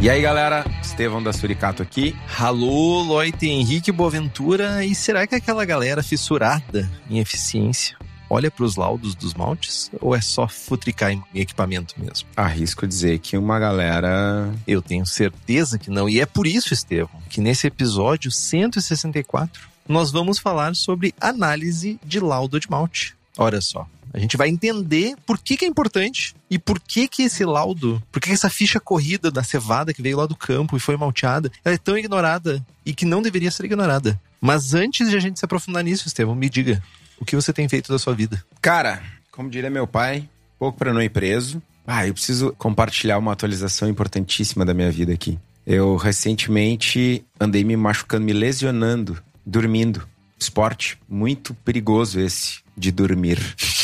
E aí, galera, Estevão da Suricato aqui. Alô, Loite Henrique Boaventura. E será que aquela galera fissurada em eficiência olha para os laudos dos maltes? Ou é só futricar em equipamento mesmo? Arrisco dizer que uma galera. Eu tenho certeza que não. E é por isso, Estevão, que nesse episódio 164 nós vamos falar sobre análise de laudo de malte. Olha só. A gente vai entender por que, que é importante e por que que esse laudo, por que, que essa ficha corrida da cevada que veio lá do campo e foi malteada, ela é tão ignorada e que não deveria ser ignorada. Mas antes de a gente se aprofundar nisso, Estevão, me diga, o que você tem feito da sua vida? Cara, como diria meu pai, pouco para não ir preso. Ah, eu preciso compartilhar uma atualização importantíssima da minha vida aqui. Eu recentemente andei me machucando, me lesionando, dormindo. Esporte muito perigoso esse de dormir.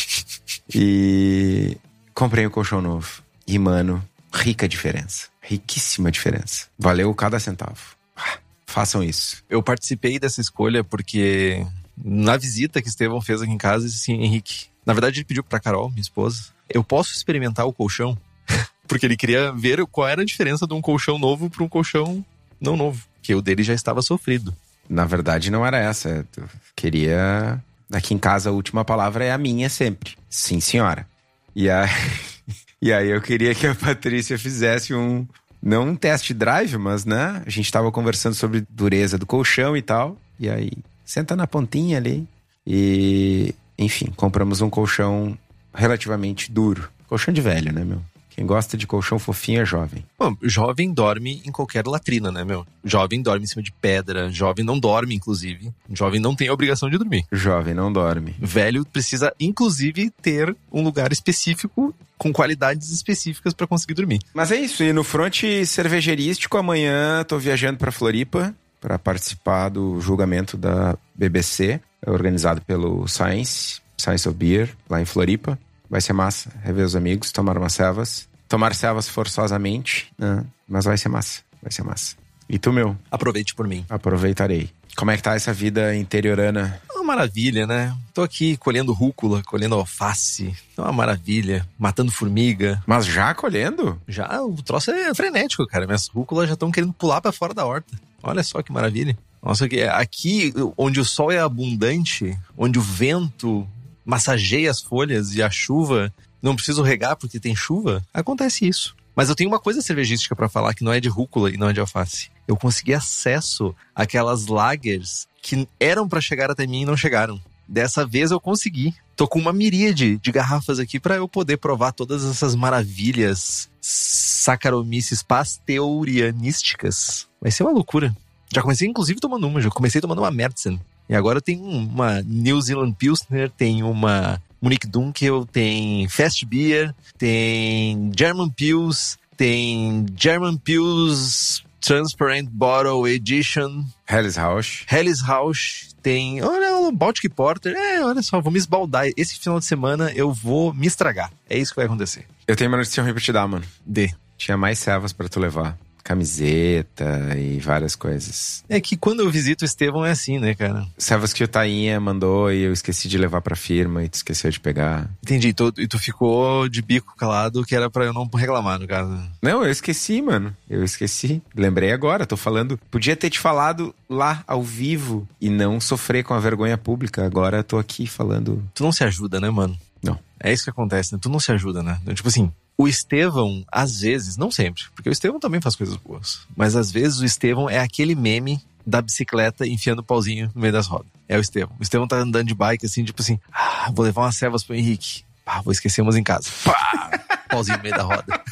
E comprei um colchão novo. E, mano, rica diferença. Riquíssima diferença. Valeu cada centavo. Ah, façam isso. Eu participei dessa escolha porque na visita que Estevão fez aqui em casa, disse assim, Henrique, na verdade ele pediu pra Carol, minha esposa, eu posso experimentar o colchão? porque ele queria ver qual era a diferença de um colchão novo para um colchão não novo, que o dele já estava sofrido. Na verdade, não era essa. Eu queria. Aqui em casa, a última palavra é a minha sempre. Sim, senhora. E aí, e aí eu queria que a Patrícia fizesse um. Não um test drive, mas, né? A gente tava conversando sobre dureza do colchão e tal. E aí, senta na pontinha ali. E, enfim, compramos um colchão relativamente duro. Colchão de velho, né, meu? Quem gosta de colchão fofinho é jovem. Bom, jovem dorme em qualquer latrina, né, meu? Jovem dorme em cima de pedra, jovem não dorme, inclusive. Jovem não tem a obrigação de dormir. Jovem não dorme. Velho precisa, inclusive, ter um lugar específico com qualidades específicas para conseguir dormir. Mas é isso, e no fronte cervejerístico, amanhã tô viajando para Floripa para participar do julgamento da BBC, organizado pelo Science, Science of Beer, lá em Floripa. Vai ser massa, rever os amigos, tomar umas cevas. Tomar cevas forçosamente, né? mas vai ser massa, vai ser massa. E tu, meu? Aproveite por mim. Aproveitarei. Como é que tá essa vida interiorana? Uma maravilha, né? Tô aqui colhendo rúcula, colhendo alface. É uma maravilha. Matando formiga. Mas já colhendo? Já, o troço é frenético, cara. Minhas rúculas já estão querendo pular para fora da horta. Olha só que maravilha. Nossa, aqui onde o sol é abundante, onde o vento massageia as folhas e a chuva não preciso regar porque tem chuva, acontece isso. Mas eu tenho uma coisa cervejística para falar que não é de rúcula e não é de alface. Eu consegui acesso àquelas lagers que eram para chegar até mim e não chegaram. Dessa vez eu consegui. Tô com uma miríade de garrafas aqui para eu poder provar todas essas maravilhas saccharomyces pasteurianísticas. Vai ser uma loucura. Já comecei inclusive tomando uma, já comecei tomando uma Mertzen. E agora tem uma New Zealand Pilsner, tem uma Munich Dunkel, tem Fast Beer, tem German Pils, tem German Pils Transparent Bottle Edition. Helles Rausch. Helles Rausch. Tem, olha, o Baltic Porter. É, olha só, vou me esbaldar. Esse final de semana eu vou me estragar. É isso que vai acontecer. Eu tenho uma notícia ruim pra te dar, mano. D. Tinha mais servas para tu levar camiseta e várias coisas. É que quando eu visito o Estevão é assim, né, cara? Servas que o Tainha mandou e eu esqueci de levar pra firma e tu esqueceu de pegar. Entendi. E tu, e tu ficou de bico calado que era pra eu não reclamar, no caso. Não, eu esqueci, mano. Eu esqueci. Lembrei agora, tô falando. Podia ter te falado lá, ao vivo, e não sofrer com a vergonha pública. Agora tô aqui falando. Tu não se ajuda, né, mano? Não. É isso que acontece, né? Tu não se ajuda, né? Tipo assim, o Estevão, às vezes, não sempre, porque o Estevão também faz coisas boas, mas às vezes o Estevão é aquele meme da bicicleta enfiando o pauzinho no meio das rodas. É o Estevão. O Estevão tá andando de bike assim, tipo assim, ah, vou levar umas cevas pro Henrique. Pá, vou esquecer umas em casa. Pá, pauzinho no meio da roda.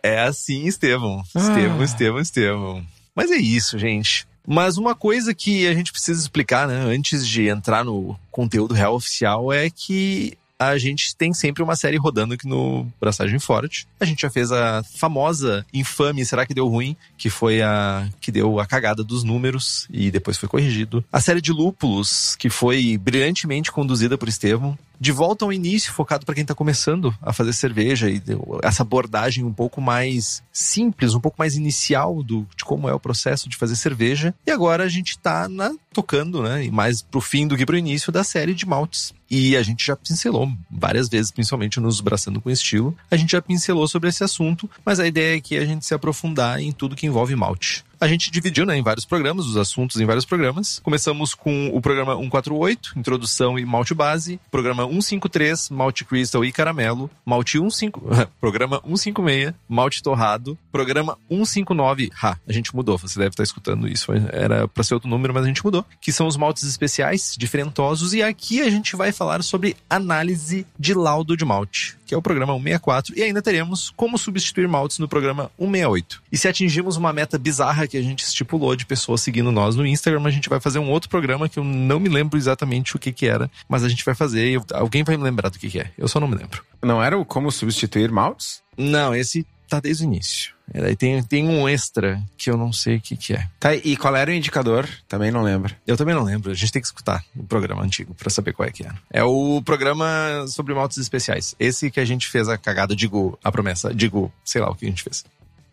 é assim, Estevão. Estevão, Estevão, Estevão. Mas é isso, gente. Mas uma coisa que a gente precisa explicar, né, antes de entrar no conteúdo real oficial, é que a gente tem sempre uma série rodando aqui no Braçagem Forte. A gente já fez a famosa, infame Será que Deu Ruim? Que foi a que deu a cagada dos números e depois foi corrigido. A série de Lúpulos, que foi brilhantemente conduzida por Estevam de volta ao início, focado para quem está começando a fazer cerveja e essa abordagem um pouco mais simples, um pouco mais inicial do, de como é o processo de fazer cerveja. E agora a gente está tocando, né, mais pro fim do que pro início da série de maltes. E a gente já pincelou várias vezes, principalmente nos Braçando com Estilo, a gente já pincelou sobre esse assunto, mas a ideia é que a gente se aprofundar em tudo que envolve malte a gente dividiu né, em vários programas, os assuntos em vários programas. Começamos com o programa 148, Introdução e Malte Base, programa 153, Malte Crystal e Caramelo, Malte 15, programa 156, Malte Torrado, programa 159, ha, a gente mudou, você deve estar escutando isso, era para ser outro número, mas a gente mudou, que são os maltes especiais, diferentosos, e aqui a gente vai falar sobre análise de laudo de malte que é o programa 164, e ainda teremos como substituir maltes no programa 168. E se atingirmos uma meta bizarra que a gente estipulou de pessoas seguindo nós no Instagram, a gente vai fazer um outro programa que eu não me lembro exatamente o que que era, mas a gente vai fazer e alguém vai me lembrar do que que é. Eu só não me lembro. Não era o como substituir maltes? Não, esse tá desde o início. E daí tem, tem um extra que eu não sei o que, que é. Tá, e qual era o indicador? Também não lembro. Eu também não lembro. A gente tem que escutar o programa antigo para saber qual é que é. É o programa sobre maltes especiais. Esse que a gente fez a cagada, digo, a promessa, digo, sei lá o que a gente fez.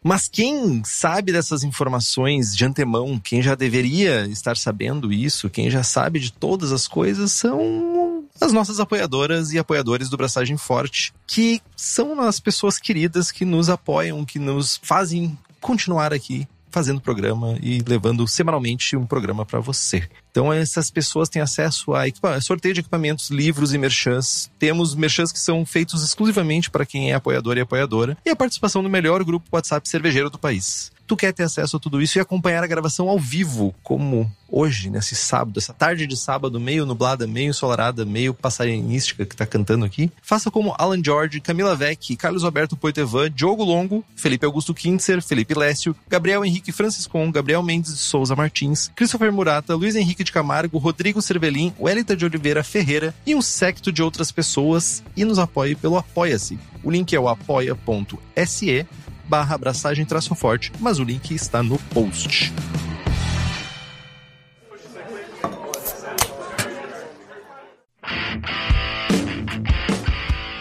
Mas quem sabe dessas informações de antemão, quem já deveria estar sabendo isso, quem já sabe de todas as coisas, são as nossas apoiadoras e apoiadores do Braçagem Forte, que são as pessoas queridas que nos apoiam, que nos fazem continuar aqui fazendo programa e levando semanalmente um programa para você. Então essas pessoas têm acesso a sorteio de equipamentos, livros e merchans. Temos merchans que são feitos exclusivamente para quem é apoiador e apoiadora e a participação no melhor grupo WhatsApp cervejeiro do país tu quer ter acesso a tudo isso e acompanhar a gravação ao vivo, como hoje, nesse sábado, essa tarde de sábado, meio nublada, meio ensolarada, meio passarinística que tá cantando aqui, faça como Alan George, Camila Vec, Carlos Alberto Poitevin, Diogo Longo, Felipe Augusto Kintzer, Felipe Lécio, Gabriel Henrique Franciscon, Gabriel Mendes de Souza Martins, Christopher Murata, Luiz Henrique de Camargo, Rodrigo Cervelin, Wellington de Oliveira Ferreira e um secto de outras pessoas e nos apoie pelo Apoia-se. O link é o apoia.se barra abraçagem traço forte, mas o link está no post.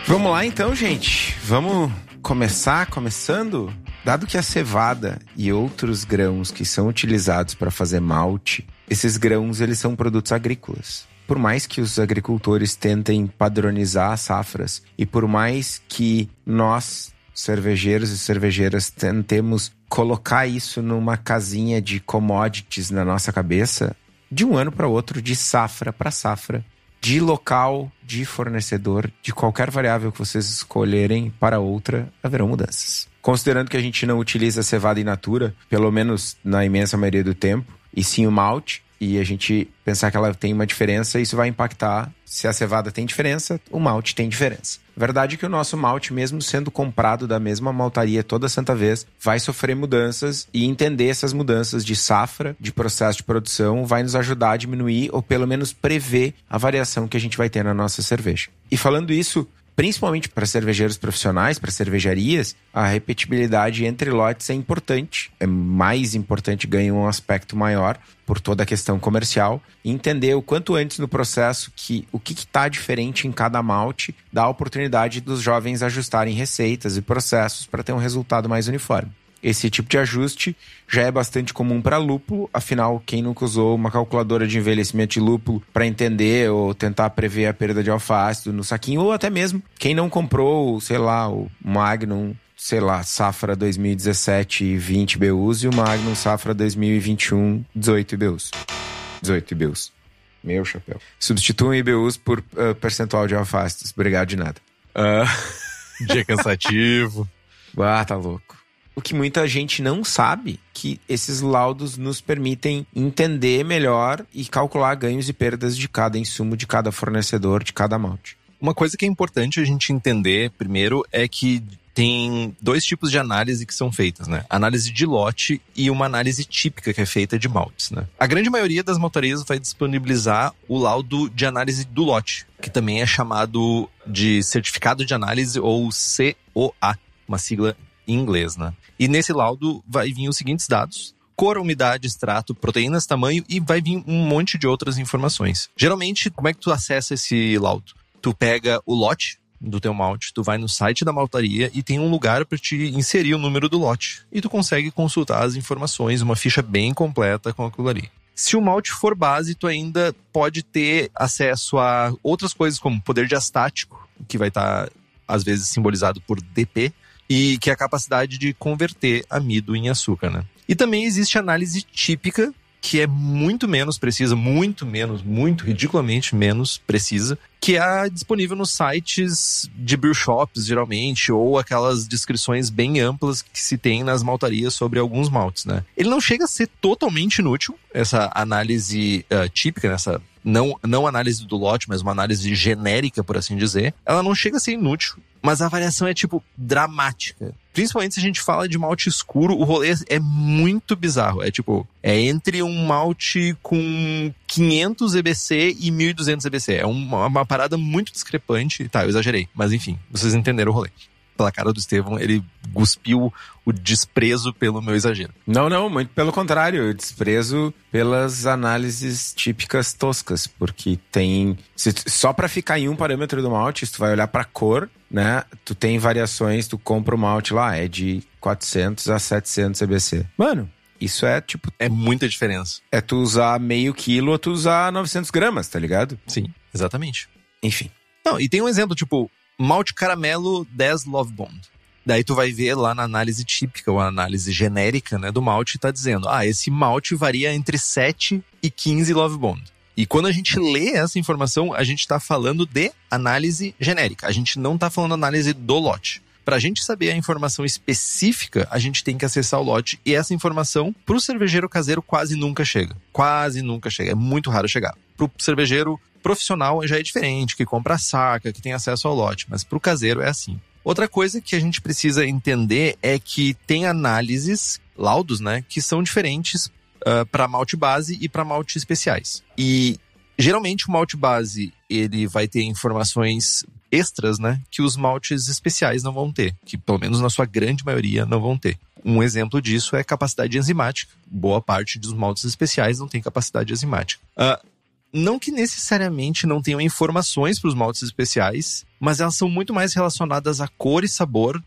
Vamos lá então, gente. Vamos começar começando. Dado que a cevada e outros grãos que são utilizados para fazer malte, esses grãos eles são produtos agrícolas. Por mais que os agricultores tentem padronizar as safras e por mais que nós cervejeiros e cervejeiras tentemos colocar isso numa casinha de commodities na nossa cabeça, de um ano para outro, de safra para safra, de local, de fornecedor, de qualquer variável que vocês escolherem para outra, haverão mudanças. Considerando que a gente não utiliza cevada in natura, pelo menos na imensa maioria do tempo, e sim o malte, e a gente pensar que ela tem uma diferença, isso vai impactar. Se a cevada tem diferença, o malte tem diferença. Verdade que o nosso malte, mesmo sendo comprado da mesma maltaria toda santa vez, vai sofrer mudanças e entender essas mudanças de safra, de processo de produção, vai nos ajudar a diminuir ou pelo menos prever a variação que a gente vai ter na nossa cerveja. E falando isso, principalmente para cervejeiros profissionais, para cervejarias, a repetibilidade entre lotes é importante. É mais importante, ganha um aspecto maior por toda a questão comercial. E entender o quanto antes no processo que o que está diferente em cada malte dá a oportunidade dos jovens ajustarem receitas e processos para ter um resultado mais uniforme. Esse tipo de ajuste já é bastante comum para lúpulo, afinal, quem nunca usou uma calculadora de envelhecimento de lúpulo para entender ou tentar prever a perda de alfa-ácido no saquinho, ou até mesmo quem não comprou, sei lá, o Magnum sei lá, safra 2017 20 BUs e o Magnum safra 2021 18 IBUs. 18 IBUs. Meu chapéu. Substituam IBUs por uh, percentual de alfastos. Obrigado de nada. Uh... Dia cansativo. ah, tá louco. O que muita gente não sabe, que esses laudos nos permitem entender melhor e calcular ganhos e perdas de cada insumo, de cada fornecedor, de cada malte. Uma coisa que é importante a gente entender primeiro é que tem dois tipos de análise que são feitas, né? Análise de lote e uma análise típica que é feita de maltes, né? A grande maioria das maltarias vai disponibilizar o laudo de análise do lote, que também é chamado de certificado de análise ou COA, uma sigla em inglês, né? E nesse laudo vai vir os seguintes dados: cor, umidade, extrato, proteínas, tamanho e vai vir um monte de outras informações. Geralmente, como é que tu acessa esse laudo? Tu pega o lote do teu malte, tu vai no site da maltaria e tem um lugar para te inserir o número do lote. E tu consegue consultar as informações, uma ficha bem completa com aquilo ali. Se o malte for base, tu ainda pode ter acesso a outras coisas como poder diastático, que vai estar tá, às vezes simbolizado por DP, e que é a capacidade de converter amido em açúcar, né? E também existe análise típica, que é muito menos precisa, muito menos, muito ridiculamente menos precisa, que é disponível nos sites de brew shops, geralmente, ou aquelas descrições bem amplas que se tem nas maltarias sobre alguns maltes, né? Ele não chega a ser totalmente inútil, essa análise uh, típica, nessa não, não análise do lote, mas uma análise genérica, por assim dizer, ela não chega a ser inútil, mas a variação é, tipo, dramática. Principalmente se a gente fala de malte escuro, o rolê é muito bizarro. É tipo, é entre um malte com 500 EBC e 1200 EBC. É uma, uma parada muito discrepante. Tá, eu exagerei, mas enfim, vocês entenderam o rolê pela cara do Estevão, ele cuspiu o desprezo pelo meu exagero. Não, não, muito pelo contrário, eu desprezo pelas análises típicas toscas, porque tem se, só para ficar em um parâmetro do malte, se tu vai olhar para cor, né, tu tem variações, tu compra o malte lá, é de 400 a 700 EBC. Mano, isso é tipo. É muita diferença. É tu usar meio quilo ou tu usar 900 gramas, tá ligado? Sim, exatamente. Enfim. Não, e tem um exemplo, tipo, malte caramelo 10 Love Bond. Daí tu vai ver lá na análise típica, ou análise genérica, né, do malte, tá dizendo, ah, esse malte varia entre 7 e 15 Love Bond. E quando a gente lê essa informação, a gente está falando de análise genérica. A gente não está falando análise do lote. Para a gente saber a informação específica, a gente tem que acessar o lote e essa informação para o cervejeiro caseiro quase nunca chega. Quase nunca chega. É muito raro chegar. Para o cervejeiro profissional já é diferente, que compra saca, que tem acesso ao lote, mas para o caseiro é assim. Outra coisa que a gente precisa entender é que tem análises, laudos, né, que são diferentes uh, ah, para malte base e para malte especiais. E geralmente o malte base ele vai ter informações extras, né, que os maltes especiais não vão ter, que pelo menos na sua grande maioria não vão ter. Um exemplo disso é capacidade enzimática. Boa parte dos maltes especiais não tem capacidade enzimática. Uh, não que necessariamente não tenham informações para os maltes especiais, mas elas são muito mais relacionadas a cor e sabor.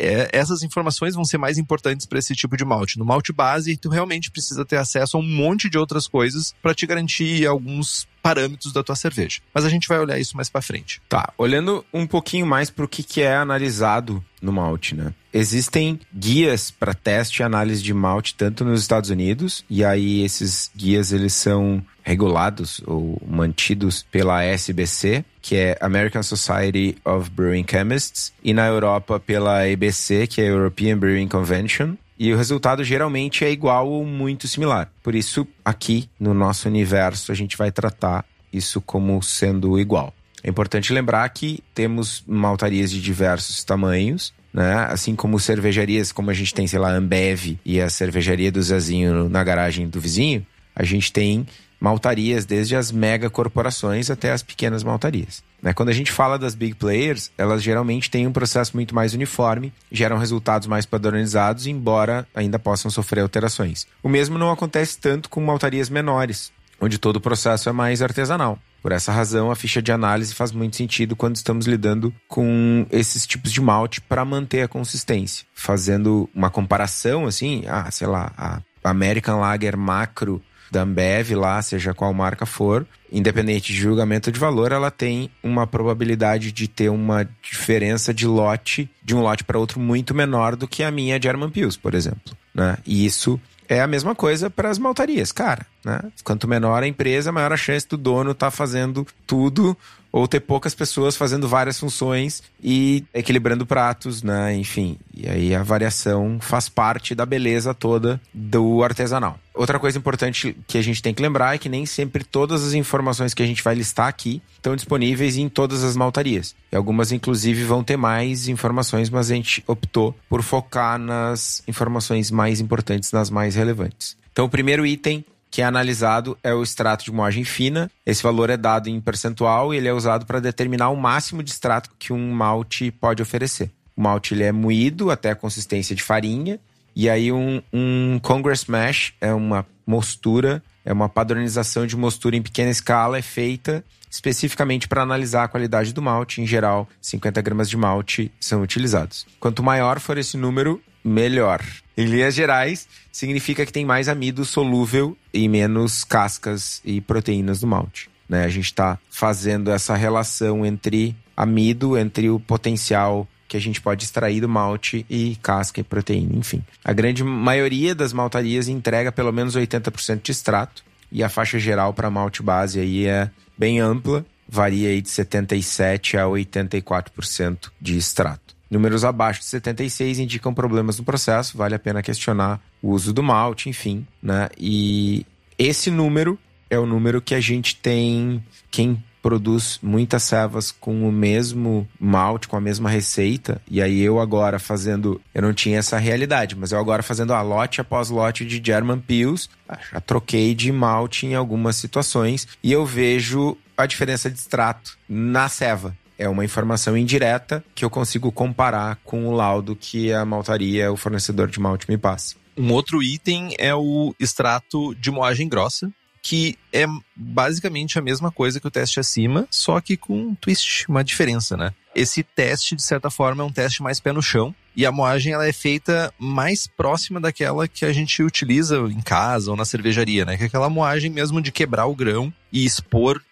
É, essas informações vão ser mais importantes para esse tipo de malte. No malte base, tu realmente precisa ter acesso a um monte de outras coisas para te garantir alguns parâmetros da tua cerveja. Mas a gente vai olhar isso mais para frente. Tá, olhando um pouquinho mais para o que, que é analisado no malte, né? Existem guias para teste e análise de malte tanto nos Estados Unidos e aí esses guias eles são regulados ou mantidos pela SBC, que é American Society of Brewing Chemists, e na Europa pela EBC, que é European Brewing Convention. E o resultado geralmente é igual ou muito similar. Por isso, aqui no nosso universo, a gente vai tratar isso como sendo igual. É importante lembrar que temos maltarias de diversos tamanhos, né? Assim como cervejarias, como a gente tem, sei lá, Ambev e a cervejaria do Zezinho na garagem do vizinho, a gente tem maltarias, desde as mega corporações até as pequenas maltarias. Né? Quando a gente fala das big players, elas geralmente têm um processo muito mais uniforme, geram resultados mais padronizados, embora ainda possam sofrer alterações. O mesmo não acontece tanto com maltarias menores, onde todo o processo é mais artesanal. Por essa razão, a ficha de análise faz muito sentido quando estamos lidando com esses tipos de malte para manter a consistência. Fazendo uma comparação, assim, ah, sei lá, a American Lager Macro da Ambev lá, seja qual marca for, independente de julgamento de valor, ela tem uma probabilidade de ter uma diferença de lote, de um lote para outro muito menor do que a minha de Herman Pills, por exemplo. Né? E isso é a mesma coisa para as maltarias, cara. Né? Quanto menor a empresa, maior a chance do dono estar tá fazendo tudo ou ter poucas pessoas fazendo várias funções e equilibrando pratos, né? Enfim, e aí a variação faz parte da beleza toda do artesanal. Outra coisa importante que a gente tem que lembrar é que nem sempre todas as informações que a gente vai listar aqui estão disponíveis em todas as maltarias. E algumas, inclusive, vão ter mais informações, mas a gente optou por focar nas informações mais importantes, nas mais relevantes. Então, o primeiro item que é analisado é o extrato de moagem fina. Esse valor é dado em percentual e ele é usado para determinar o máximo de extrato que um malte pode oferecer. O malte ele é moído até a consistência de farinha e aí um, um Congress Mash é uma mostura, é uma padronização de mostura em pequena escala, é feita especificamente para analisar a qualidade do malte. Em geral, 50 gramas de malte são utilizados. Quanto maior for esse número, melhor. Em linhas gerais, significa que tem mais amido solúvel e menos cascas e proteínas do malte. Né? A gente está fazendo essa relação entre amido, entre o potencial que a gente pode extrair do malte e casca e proteína, enfim. A grande maioria das maltarias entrega pelo menos 80% de extrato e a faixa geral para malte base aí é bem ampla, varia aí de 77 a 84% de extrato. Números abaixo de 76 indicam problemas no processo, vale a pena questionar o uso do malte, enfim, né? E esse número é o número que a gente tem quem produz muitas cevas com o mesmo malte, com a mesma receita, e aí eu agora fazendo, eu não tinha essa realidade, mas eu agora fazendo a lote após lote de German Pills, já troquei de malte em algumas situações e eu vejo a diferença de extrato na ceva é uma informação indireta que eu consigo comparar com o laudo que a maltaria, o fornecedor de malte, me passa. Um outro item é o extrato de moagem grossa, que é basicamente a mesma coisa que o teste acima, só que com um twist, uma diferença, né? Esse teste, de certa forma, é um teste mais pé no chão, e a moagem ela é feita mais próxima daquela que a gente utiliza em casa ou na cervejaria, né? Que é aquela moagem mesmo de quebrar o grão e expor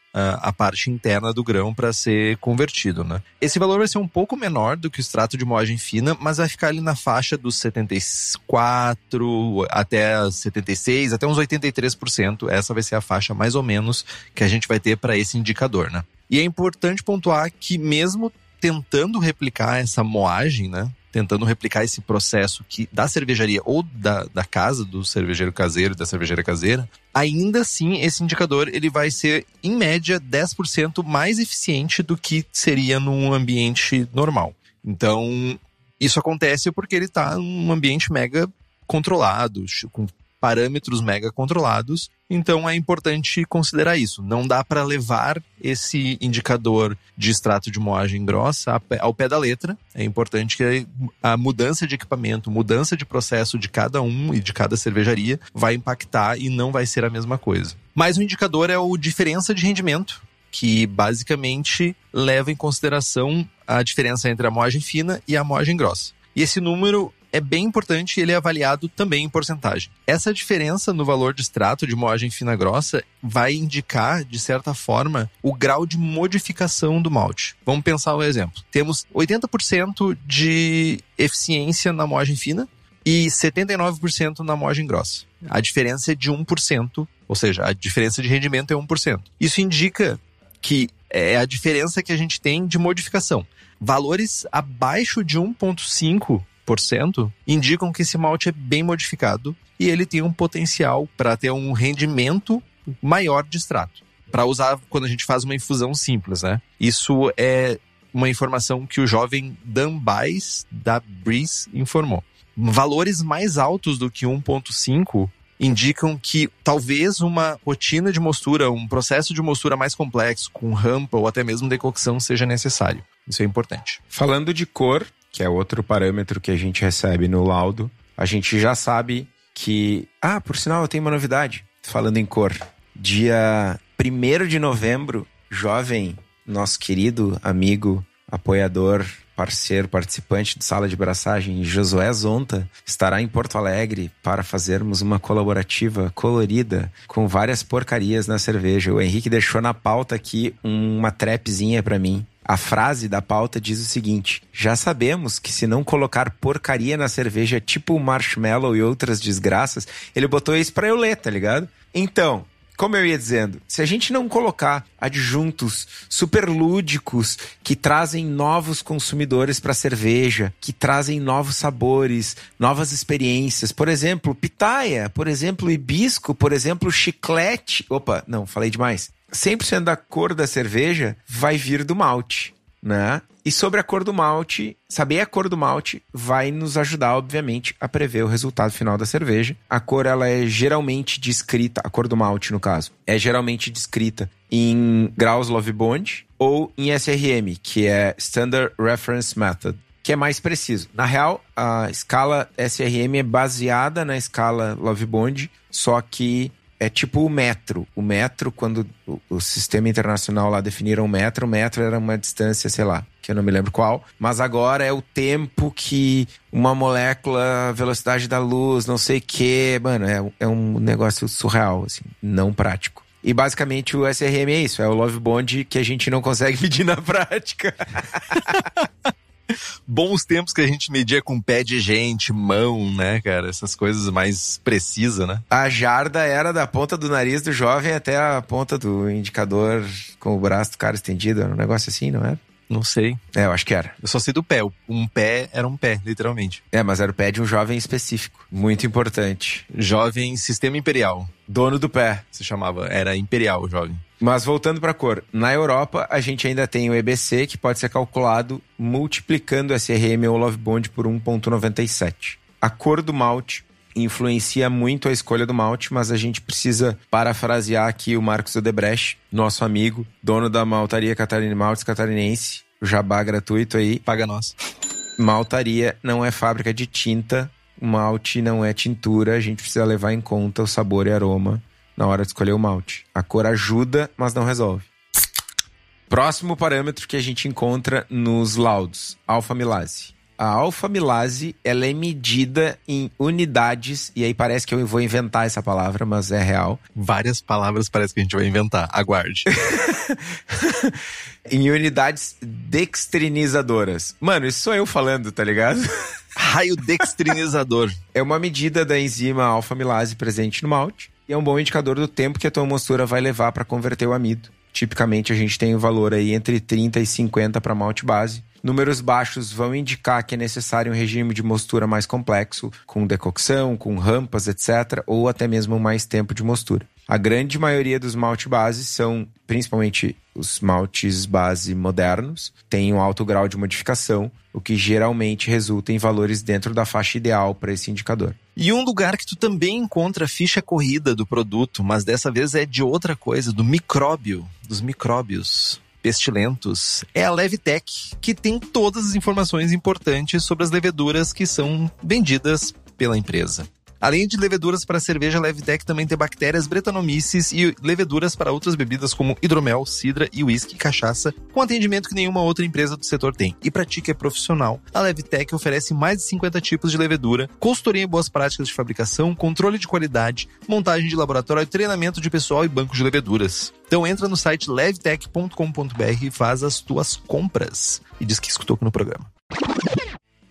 a parte interna do grão para ser convertido, né? Esse valor vai ser um pouco menor do que o extrato de moagem fina, mas vai ficar ali na faixa dos 74 até 76, até uns 83%. Essa vai ser a faixa mais ou menos que a gente vai ter para esse indicador, né? E é importante pontuar que mesmo tentando replicar essa moagem, né? Tentando replicar esse processo que da cervejaria ou da, da casa do cervejeiro caseiro, da cervejeira caseira, ainda assim esse indicador ele vai ser em média 10% mais eficiente do que seria num ambiente normal. Então, isso acontece porque ele está num ambiente mega controlado, com parâmetros mega controlados. Então é importante considerar isso. Não dá para levar esse indicador de extrato de moagem grossa ao pé da letra. É importante que a mudança de equipamento, mudança de processo de cada um e de cada cervejaria vai impactar e não vai ser a mesma coisa. Mas o indicador é o diferença de rendimento, que basicamente leva em consideração a diferença entre a moagem fina e a moagem grossa. E esse número é bem importante e ele é avaliado também em porcentagem. Essa diferença no valor de extrato de moagem fina grossa vai indicar, de certa forma, o grau de modificação do malte. Vamos pensar um exemplo. Temos 80% de eficiência na moagem fina e 79% na moagem grossa. A diferença é de 1%, ou seja, a diferença de rendimento é 1%. Isso indica que é a diferença que a gente tem de modificação. Valores abaixo de 1,5 indicam que esse malte é bem modificado e ele tem um potencial para ter um rendimento maior de extrato. Para usar quando a gente faz uma infusão simples, né? Isso é uma informação que o jovem Dan da Breeze, informou. Valores mais altos do que 1.5 indicam que talvez uma rotina de mostura, um processo de mostura mais complexo, com rampa ou até mesmo decocção, seja necessário. Isso é importante. Falando de cor, que é outro parâmetro que a gente recebe no laudo, a gente já sabe que. Ah, por sinal, eu tenho uma novidade. Falando em cor. Dia 1 de novembro, jovem, nosso querido amigo, apoiador, parceiro, participante de sala de braçagem, Josué Zonta, estará em Porto Alegre para fazermos uma colaborativa colorida com várias porcarias na cerveja. O Henrique deixou na pauta aqui uma trapzinha para mim A frase da pauta diz o seguinte: Já sabemos que se não colocar porcaria na cerveja, tipo marshmallow e outras desgraças, ele botou isso pra eu ler, tá ligado? Então, como eu ia dizendo, se a gente não colocar adjuntos superlúdicos que trazem novos consumidores para a cerveja, que trazem novos sabores, novas experiências, por exemplo, pitaia, por exemplo, hibisco, por exemplo, chiclete. Opa, não, falei demais. 100% da cor da cerveja vai vir do malte, né? E sobre a cor do malte, saber a cor do malte vai nos ajudar, obviamente, a prever o resultado final da cerveja. A cor ela é geralmente descrita, a cor do malte no caso, é geralmente descrita em graus Love Bond ou em SRM, que é Standard Reference Method, que é mais preciso. Na real, a escala SRM é baseada na escala Love Bond, só que é tipo o metro. O metro, quando o, o, sistema internacional lá definiram o metro, o metro era uma distância, sei lá, que eu não me lembro qual. Mas agora é o tempo que uma molécula, velocidade da luz, não sei o quê. Mano, é, é um negócio surreal, assim, não prático. E basicamente o SRM é isso, é o Love Bond que a gente não consegue medir na prática. Bons tempos que a gente media com pé de gente, mão, né, cara? Essas coisas mais precisas, né? A jarda era da ponta do nariz do jovem até a ponta do indicador com o braço do cara estendido. Era um negócio assim, não era? Não sei. É, eu acho que era. Eu só sei do pé. Um pé era um pé, literalmente. É, mas era o pé de um jovem específico. Muito importante. Jovem Sistema Imperial. Dono do pé. Se chamava. Era Imperial, jovem. Mas voltando para a cor, na Europa a gente ainda tem o EBC que pode ser calculado multiplicando SRM ou Love Bond por 1.97. A cor do malte influencia muito a escolha do malte, mas a gente precisa parafrasear aqui o Marcos Odebrecht, nosso amigo, dono da maltaria Catarina Maltes Catarinense, o jabá gratuito aí. Paga nós. Maltaria não é fábrica de tinta, malte não é tintura, a gente precisa levar em conta o sabor e aroma na hora de escolher o malte. A cor ajuda, mas não resolve. Próximo parâmetro que a gente encontra nos laudos, alfa-milase. A alfa-milase, ela é medida em unidades, e aí parece que eu vou inventar essa palavra, mas é real. Várias palavras parece que a gente vai inventar, aguarde. em unidades dextrinizadoras. Mano, isso sou eu falando, tá ligado? Raio dextrinizador. é uma medida da enzima alfa-milase presente no malte e é um bom indicador do tempo que a tua mostura vai levar para converter o amido. Tipicamente a gente tem o um valor aí entre 30 e 50 para malte base. Números baixos vão indicar que é necessário um regime de mostura mais complexo, com decocção, com rampas, etc., ou até mesmo mais tempo de mostura. A grande maioria dos malte base são, principalmente os maltes base modernos, têm um alto grau de modificação, o que geralmente resulta em valores dentro da faixa ideal para esse indicador. E um lugar que tu também encontra a ficha corrida do produto, mas dessa vez é de outra coisa, do micróbio, dos micróbios pestilentos, é a Levitec, que tem todas as informações importantes sobre as leveduras que são vendidas pela empresa. Além de leveduras para cerveja, a Levtech também tem bactérias Brettanomyces e leveduras para outras bebidas como hidromel, cidra e whisky e cachaça, com atendimento que nenhuma outra empresa do setor tem. E para ti que é profissional, a Levtech oferece mais de 50 tipos de levedura, consultoria em boas práticas de fabricação, controle de qualidade, montagem de laboratório, treinamento de pessoal e banco de leveduras. Então entra no site levtech.com.br e faz as tuas compras. E diz que escutou aqui no programa.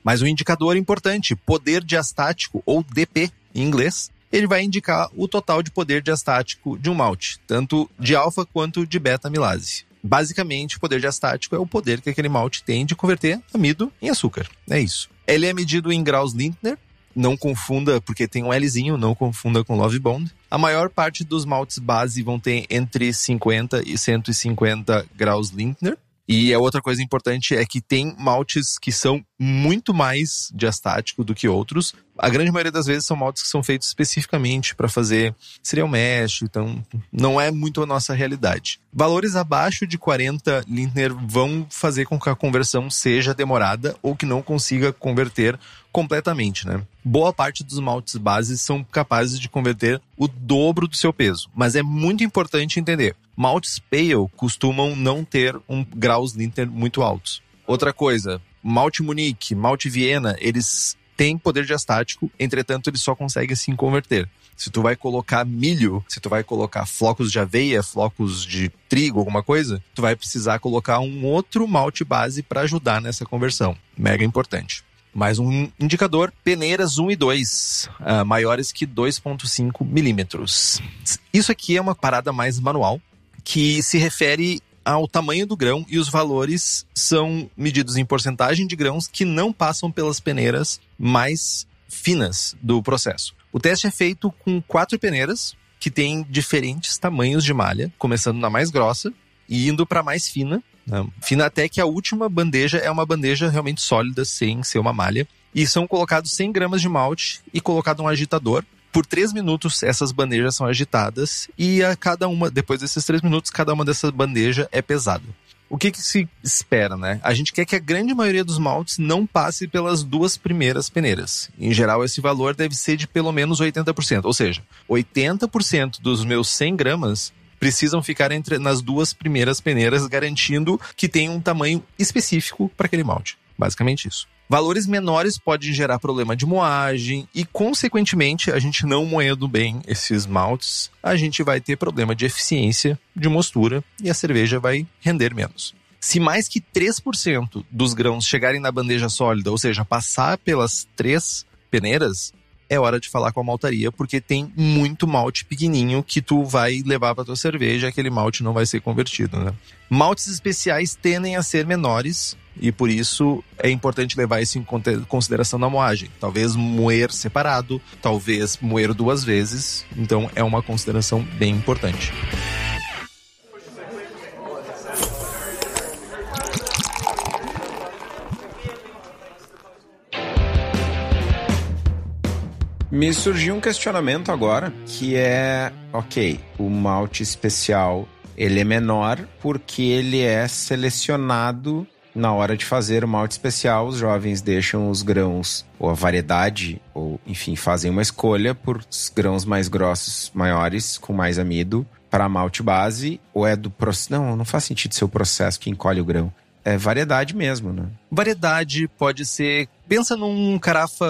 Mas um indicador importante, poder diastático ou DP em inglês, ele vai indicar o total de poder diastático de um malte, tanto de alfa quanto de beta amilase. Basicamente, o poder diastático é o poder que aquele malte tem de converter amido em açúcar. É isso. Ele é medido em graus Lintner, não confunda, porque tem um Lzinho, não confunda com Love Bond. A maior parte dos maltes base vão ter entre 50 e 150 graus Lintner. E a outra coisa importante é que tem maltes que são muito mais diastático do que outros. A grande maioria das vezes são maltes que são feitos especificamente para fazer cereal mash, então não é muito a nossa realidade. Valores abaixo de 40 Lindner vão fazer com que a conversão seja demorada ou que não consiga converter completamente, né? Boa parte dos maltes bases são capazes de converter o dobro do seu peso, mas é muito importante entender. Maltes pale costumam não ter um graus Linter muito altos. Outra coisa, malte Munique, malte Viena, eles tem poder diastático, entretanto ele só consegue assim converter. Se tu vai colocar milho, se tu vai colocar flocos de aveia, flocos de trigo, alguma coisa, tu vai precisar colocar um outro malte base para ajudar nessa conversão. Mega importante. Mais um indicador, peneiras 1 e 2, uh, ah, maiores que 2,5 milímetros. Isso aqui é uma parada mais manual, que se refere ao tamanho do grão e os valores são medidos em porcentagem de grãos que não passam pelas peneiras mais finas do processo. O teste é feito com quatro peneiras que têm diferentes tamanhos de malha, começando na mais grossa e indo para mais fina, né? Fina até que a última bandeja é uma bandeja realmente sólida, sem ser uma malha. E são colocados 100 gramas de malte e colocado um agitador. Por três minutos, essas bandejas são agitadas e a cada uma, depois desses três minutos, cada uma dessas bandejas é pesada. O que, que, se espera, né? A gente quer que a grande maioria dos maltes não passe pelas duas primeiras peneiras. Em geral, esse valor deve ser de pelo menos 80%. Ou seja, 80% dos meus 100 gramas precisam ficar entre nas duas primeiras peneiras, garantindo que tem um tamanho específico para aquele malte. Basicamente isso. Valores menores podem gerar problema de moagem e, consequentemente, a gente não moendo bem esses maltes, a gente vai ter problema de eficiência de mostura e a cerveja vai render menos. Se mais que 3% dos grãos chegarem na bandeja sólida, ou seja, passar pelas três peneiras, é hora de falar com a maltaria, porque tem muito malte pequenininho que tu vai levar para tua cerveja, aquele malte não vai ser convertido, né? Maltes especiais tendem a ser menores e por isso é importante levar isso em consideração na moagem. Talvez moer separado, talvez moer duas vezes, então é uma consideração bem importante. Me surgiu um questionamento agora, que é, ok, o malte especial, ele é menor porque ele é selecionado na hora de fazer o malte especial, os jovens deixam os grãos, ou a variedade, ou enfim, fazem uma escolha por grãos mais grossos, maiores, com mais amido, para malte base, ou é do processo. Não, não faz sentido ser o processo que encolhe o grão. É variedade mesmo, né? Variedade pode ser. Pensa num carafa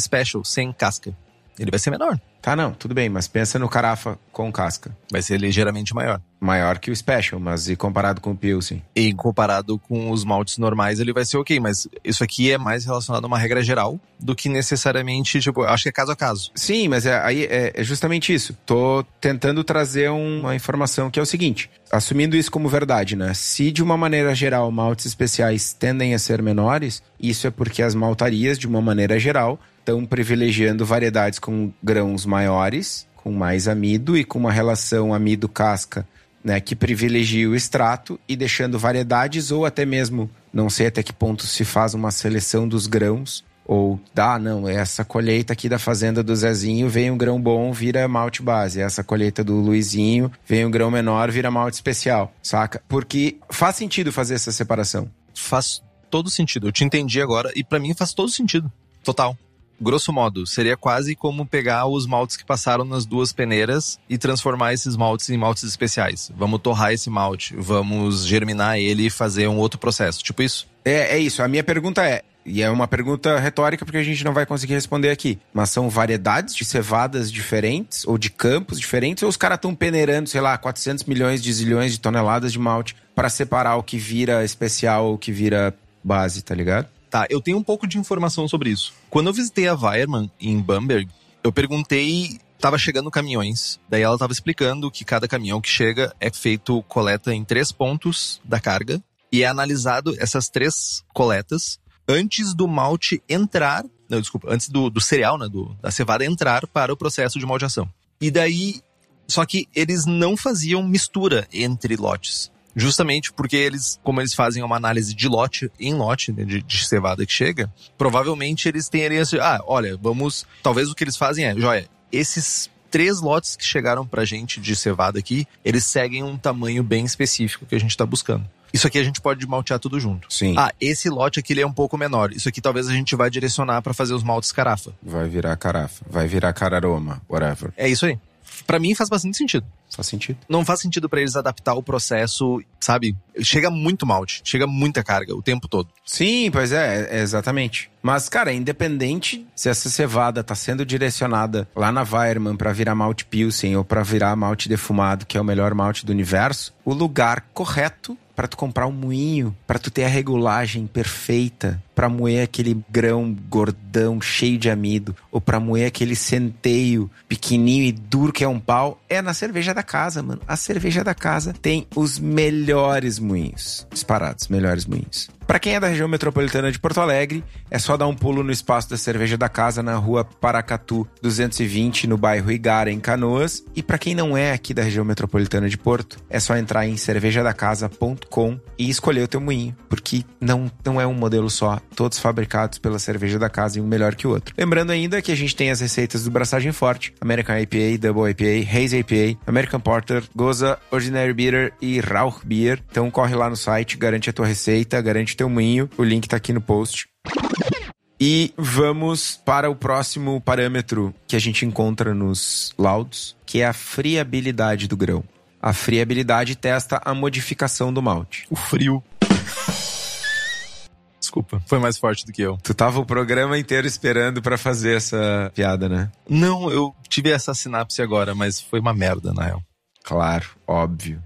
special, sem casca. Ele vai ser menor. Tá, não, tudo bem, mas pensa no carafa com casca. Vai ser ligeiramente maior. Maior que o Special, mas e comparado com o Pilsen? E comparado com os maltes normais, ele vai ser ok, mas isso aqui é mais relacionado a uma regra geral do que necessariamente, tipo, acho que é caso a caso. Sim, mas é, aí é, é justamente isso. Tô tentando trazer uma informação que é o seguinte: assumindo isso como verdade, né? Se de uma maneira geral maltes especiais tendem a ser menores, isso é porque as maltarias, de uma maneira geral, estão privilegiando variedades com grãos maiores, com mais amido e com uma relação amido-casca né, que privilegia o extrato e deixando variedades ou até mesmo, não sei até que ponto se faz uma seleção dos grãos ou ah, não, essa colheita aqui da fazenda do Zezinho vem um grão bom, vira malte base. Essa colheita do Luizinho vem um grão menor, vira malte especial, saca? Porque faz sentido fazer essa separação. Faz todo sentido. Eu te entendi agora e para mim faz todo sentido. Total grosso modo, seria quase como pegar os maltes que passaram nas duas peneiras e transformar esses maltes em maltes especiais. Vamos torrar esse malte, vamos germinar ele e fazer um outro processo. Tipo isso? É, é isso. A minha pergunta é. E é uma pergunta retórica porque a gente não vai conseguir responder aqui. Mas são variedades de cevadas diferentes ou de campos diferentes ou os caras estão peneirando, sei lá, 400 milhões de zilhões de toneladas de malte para separar o que vira especial ou o que vira base, tá ligado? Tá, eu tenho um pouco de informação sobre isso. Quando eu visitei a Weiermann em Bamberg, eu perguntei tava chegando caminhões. Daí ela tava explicando que cada caminhão que chega é feito coleta em três pontos da carga e é analisado essas três coletas antes do malte entrar, não, desculpa, antes do, do cereal, né, do, da cevada entrar para o processo de malteação. E daí, só que eles não faziam mistura entre lotes. Justamente porque eles, como eles fazem uma análise de lote em lote, né, de, de cevada que chega, provavelmente eles teriam esse, ah, olha, vamos, talvez o que eles fazem é, joia, esses três lotes que chegaram pra gente de cevada aqui, eles seguem um tamanho bem específico que a gente tá buscando. Isso aqui a gente pode maltear tudo junto. Sim. Ah, esse lote aqui ele é um pouco menor. Isso aqui talvez a gente vai direcionar para fazer os maltes carafa. Vai virar carafa. Vai virar cararoma, whatever. É isso aí. Pra mim faz bastante sentido. Faz sentido. Não faz sentido pra eles adaptar o processo, sabe? Chega muito malte, chega muita carga o tempo todo. Sim, pois é, é, exatamente. Mas, cara, independente se essa cevada tá sendo direcionada lá na Weirman pra virar malte Pilsen ou pra virar malte defumado, que é o melhor malte do universo, o lugar correto para tu comprar um moinho, para tu ter a regulagem perfeita, para moer aquele grão gordão cheio de amido, ou para moer aquele centeio pequenininho e duro que é um pau, é na cerveja da casa, mano. A cerveja da casa tem os melhores moinhos, disparados, melhores moinhos. Para quem é da região metropolitana de Porto Alegre, é só dar um pulo no espaço da Cerveja da Casa na rua Paracatu 220, no bairro Igara, em Canoas. E para quem não é aqui da região metropolitana de Porto, é só entrar em cervejadacasa.com e escolher o teu moinho, porque não, não é um modelo só, todos fabricados pela Cerveja da Casa e um melhor que o outro. Lembrando ainda que a gente tem as receitas do Braçagem Forte, American IPA, Double IPA, Haze IPA, American Porter, Goza, Ordinary Beer e Rauch Beer. Então corre lá no site, garante a tua receita, garante teu moinho. O link tá aqui no post. E vamos para o próximo parâmetro que a gente encontra nos laudos, que é a friabilidade do grão. A friabilidade testa a modificação do malte. O frio. Desculpa, foi mais forte do que eu. Tu tava o programa inteiro esperando para fazer essa piada, né? Não, eu tive essa sinapse agora, mas foi uma merda, na real. Claro, óbvio.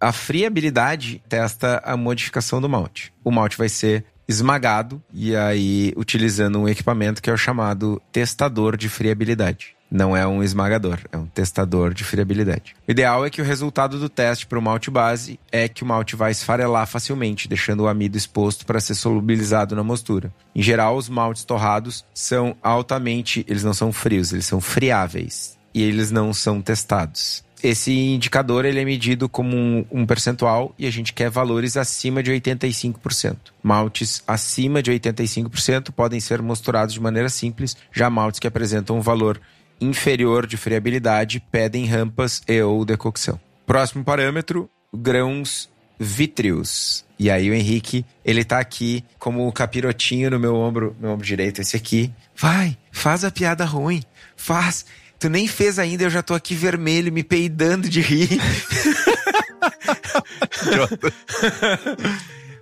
A friabilidade testa a modificação do malte. O malte vai ser esmagado e aí utilizando um equipamento que é o chamado testador de friabilidade. Não é um esmagador, é um testador de friabilidade. O ideal é que o resultado do teste para o malte base é que o malte vai esfarelar facilmente, deixando o amido exposto para ser solubilizado na mostura. Em geral, os maltes torrados são altamente, eles não são frios, eles são friáveis e eles não são testados esse indicador ele é medido como um, um, percentual e a gente quer valores acima de 85%. Maltes acima de 85% podem ser mosturados de maneira simples, já maltes que apresentam um valor inferior de friabilidade pedem rampas e ou decocção. Próximo parâmetro, grãos vítreos. E aí o Henrique, ele tá aqui como o capirotinho no meu ombro, meu ombro direito, esse aqui. Vai, faz a piada ruim, faz. Tu nem fez ainda, eu já tô aqui vermelho, me peidando de rir.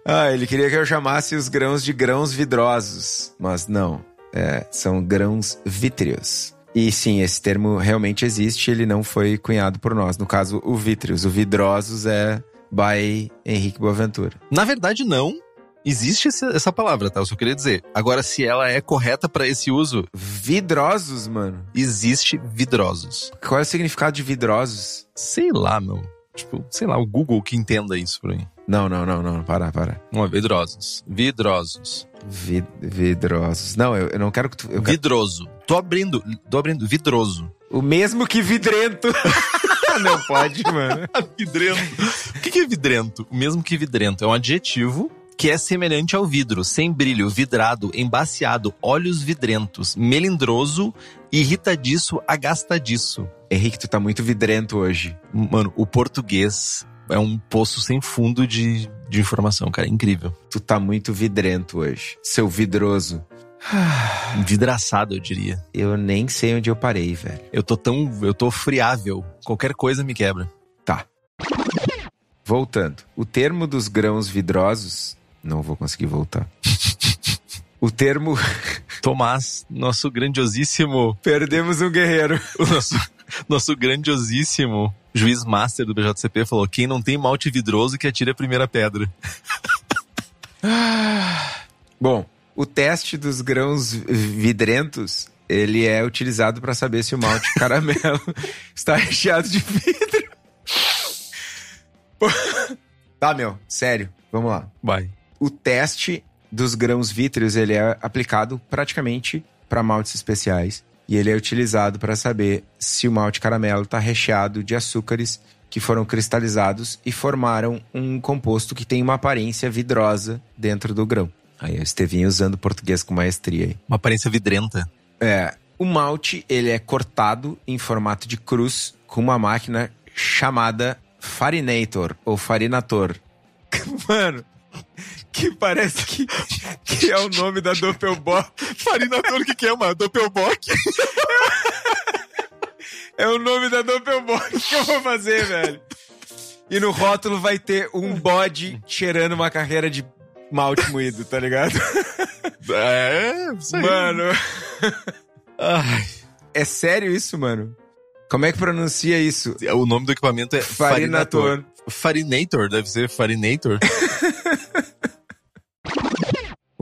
ah, ele queria que eu chamasse os grãos de grãos vidrosos, mas não. É, são grãos vítreos. E sim, esse termo realmente existe, ele não foi cunhado por nós. No caso, o vítreos. O vidrosos é by Henrique Boaventura. Na verdade, não. Existe essa palavra, tá? Eu só queria dizer. Agora, se ela é correta para esse uso. Vidrosos, mano. Existe vidrosos. Qual é o significado de vidrosos? Sei lá, meu. Tipo, sei lá, o Google que entenda isso pra mim. Não, não, não, não. Para, para. Não, vidrosos. Vidrosos. Vid vidrosos. Não, eu, eu não quero que tu. Eu Vidroso. Quero... Tô abrindo, tô abrindo. Vidroso. O mesmo que vidrento. não pode, mano. vidrento. O que é vidrento? O mesmo que vidrento. É um adjetivo que é semelhante ao vidro, sem brilho, vidrado, embaciado, olhos vidrentos, melindroso, irritadiço, agastadiço. Henrique, tu tá muito vidrento hoje. Mano, o português é um poço sem fundo de, de informação, cara. Incrível. Tu tá muito vidrento hoje. Seu vidroso. Vidraçado, eu diria. Eu nem sei onde eu parei, velho. Eu tô tão. Eu tô friável. Qualquer coisa me quebra. Tá. Voltando. O termo dos grãos vidrosos. Não vou conseguir voltar. o termo. Tomás, nosso grandiosíssimo. Perdemos um guerreiro. O nosso, nosso grandiosíssimo juiz master do BJCP falou: quem não tem malte vidroso que atire a primeira pedra. Bom, o teste dos grãos vidrentos, ele é utilizado para saber se o malte caramelo está recheado de vidro. tá, meu, sério, vamos lá. Vai. O teste dos grãos vítreos, ele é aplicado praticamente para maltes especiais. E ele é utilizado para saber se o malte caramelo está recheado de açúcares que foram cristalizados e formaram um composto que tem uma aparência vidrosa dentro do grão. Aí o Estevinho usando português com maestria. Aí. Uma aparência vidrenta. É. O malte, ele é cortado em formato de cruz com uma máquina chamada farinator ou farinator. Mano, que parece que, que é o nome da Doppelbock. Farinator, o que, que é uma Doppelbock? É o nome da Doppelbock que eu vou fazer, velho. E no rótulo vai ter um bode cheirando uma carreira de malte moído, tá ligado? É, isso aí. Mano, Ai. é sério isso, mano? Como é que pronuncia isso? O nome do equipamento é Farinator. Farinator, deve ser Farinator.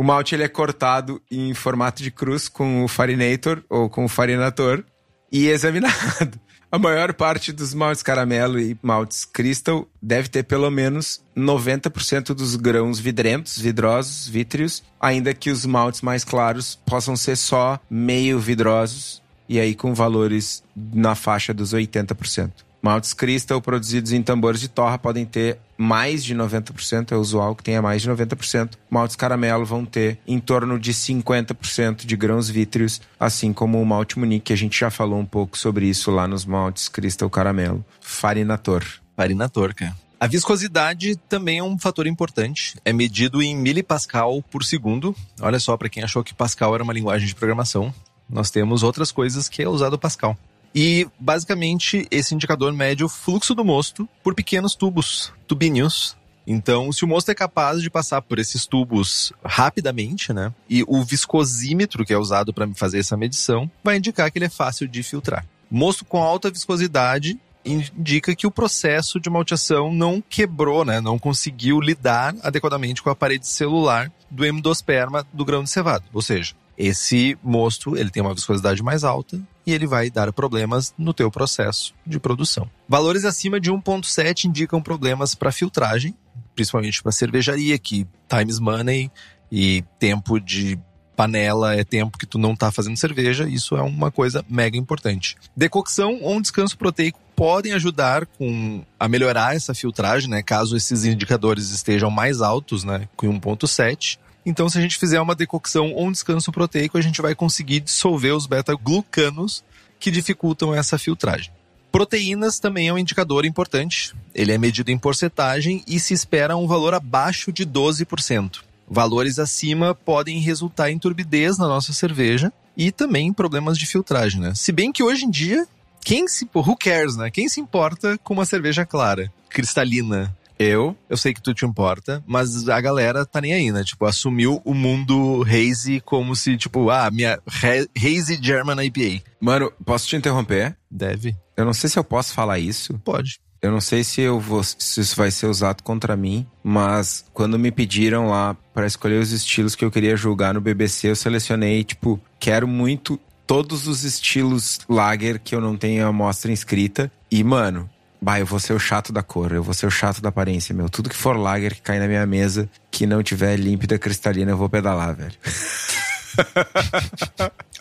O malte ele é cortado em formato de cruz com o farinator ou com o farinator e examinado. A maior parte dos maltes caramelo e maltes crystal deve ter pelo menos 90% dos grãos vidrentos, vidrosos, vítreos, ainda que os maltes mais claros possam ser só meio vidrosos e aí com valores na faixa dos 80%. Maltes Crystal produzidos em tambores de torra podem ter mais de 90%, é usual que tenha mais de 90%. Maltes caramelo vão ter em torno de 50% de grãos vítreos, assim como o malte Munique, que a gente já falou um pouco sobre isso lá nos maltes Crystal caramelo. Farinator. Farinator, cara. A viscosidade também é um fator importante. É medido em milipascal por segundo. Olha só, para quem achou que Pascal era uma linguagem de programação, nós temos outras coisas que é usado Pascal. E, basicamente, esse indicador mede o fluxo do mosto por pequenos tubos, tubinhos. Então, se o mosto é capaz de passar por esses tubos rapidamente, né? E o viscosímetro que é usado para fazer essa medição vai indicar que ele é fácil de filtrar. Mosto com alta viscosidade indica que o processo de malteação não quebrou, né? Não conseguiu lidar adequadamente com a parede celular do endosperma do grão de cevado. Ou seja, esse mosto ele tem uma viscosidade mais alta e ele vai dar problemas no teu processo de produção. Valores acima de 1.7 indicam problemas para filtragem, principalmente para cervejaria, que time is money e tempo de panela é tempo que tu não tá fazendo cerveja, isso é uma coisa mega importante. Decocção ou um descanso proteico podem ajudar com a melhorar essa filtragem, né, caso esses indicadores estejam mais altos, né, com 1.7. Então, se a gente fizer uma decocção ou um descanso proteico, a gente vai conseguir dissolver os beta-glucanos que dificultam essa filtragem. Proteínas também é um indicador importante. Ele é medido em porcentagem e se espera um valor abaixo de 12%. Valores acima podem resultar em turbidez na nossa cerveja e também em problemas de filtragem, né? Se bem que hoje em dia, quem se... Who cares, né? Quem se importa com uma cerveja clara, cristalina, eu, eu sei que tu te importa, mas a galera tá nem aí, né? Tipo, assumiu o mundo hazy como se, tipo, ah, minha ha- hazy German IPA. Mano, posso te interromper? Deve. Eu não sei se eu posso falar isso. Pode. Eu não sei se eu vou, se isso vai ser usado contra mim, mas quando me pediram lá para escolher os estilos que eu queria julgar no BBC, eu selecionei, tipo, quero muito todos os estilos lager que eu não tenho amostra inscrita. E, mano, bah, eu vou ser o chato da cor, eu vou ser o chato da aparência, meu. Tudo que for lager que cair na minha mesa, que não tiver límpida cristalina, eu vou pedalar, velho.